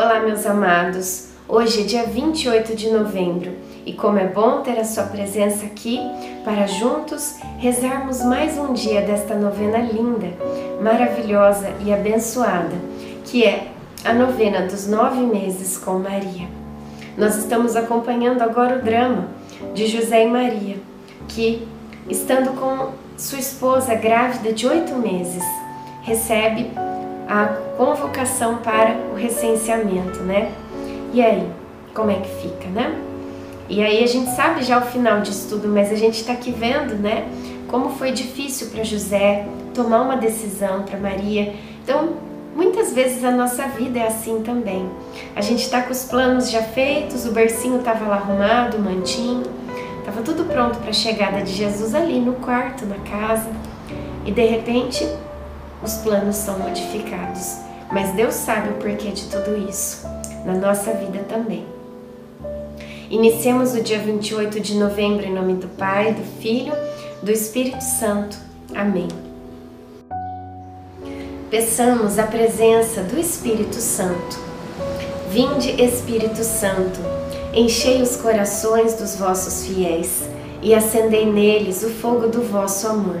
Olá, meus amados. Hoje é dia 28 de novembro e como é bom ter a sua presença aqui para juntos rezarmos mais um dia desta novena linda, maravilhosa e abençoada, que é a novena dos nove meses com Maria. Nós estamos acompanhando agora o drama de José e Maria, que, estando com sua esposa grávida de oito meses, recebe a convocação para o recenseamento, né? E aí, como é que fica, né? E aí a gente sabe já o final disso tudo, mas a gente está aqui vendo, né? Como foi difícil para José tomar uma decisão para Maria. Então, muitas vezes a nossa vida é assim também. A gente está com os planos já feitos, o bercinho estava lá arrumado, o mantinho, estava tudo pronto para a chegada de Jesus ali no quarto, na casa. E de repente os planos são modificados. Mas Deus sabe o porquê de tudo isso, na nossa vida também. Iniciemos o dia 28 de novembro em nome do Pai, do Filho, do Espírito Santo. Amém. Peçamos a presença do Espírito Santo. Vinde, Espírito Santo, enchei os corações dos vossos fiéis e acendei neles o fogo do vosso amor.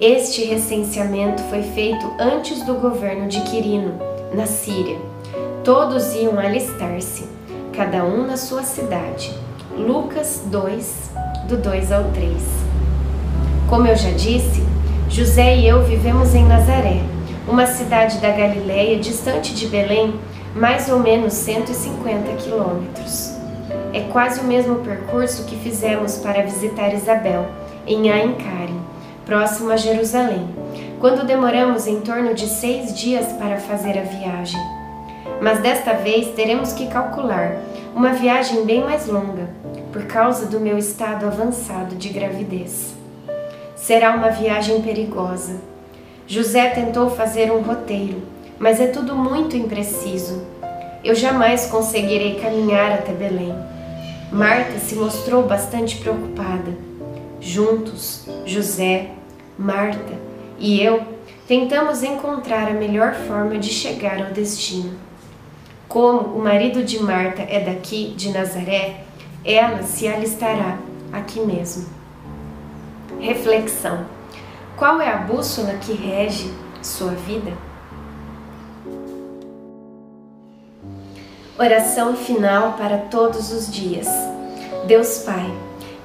Este recenseamento foi feito antes do governo de Quirino, na Síria. Todos iam alistar-se, cada um na sua cidade. Lucas 2, do 2 ao 3. Como eu já disse, José e eu vivemos em Nazaré, uma cidade da Galiléia distante de Belém, mais ou menos 150 quilômetros. É quase o mesmo percurso que fizemos para visitar Isabel, em Aincari próximo a Jerusalém, quando demoramos em torno de seis dias para fazer a viagem. Mas desta vez teremos que calcular uma viagem bem mais longa, por causa do meu estado avançado de gravidez. Será uma viagem perigosa. José tentou fazer um roteiro, mas é tudo muito impreciso. Eu jamais conseguirei caminhar até Belém. Marta se mostrou bastante preocupada. Juntos, José, Marta e eu tentamos encontrar a melhor forma de chegar ao destino. Como o marido de Marta é daqui, de Nazaré, ela se alistará aqui mesmo. Reflexão: qual é a bússola que rege sua vida? Oração final para todos os dias. Deus Pai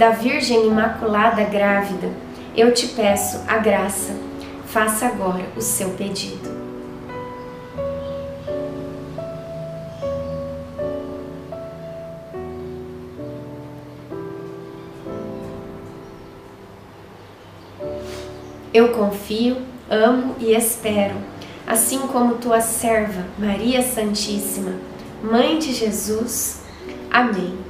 da Virgem Imaculada Grávida, eu te peço a graça, faça agora o seu pedido. Eu confio, amo e espero, assim como tua serva, Maria Santíssima, Mãe de Jesus. Amém.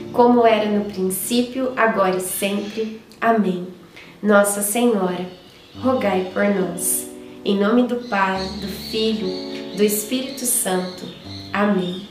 como era no princípio, agora e sempre. Amém. Nossa Senhora, rogai por nós. Em nome do Pai, do Filho, do Espírito Santo. Amém.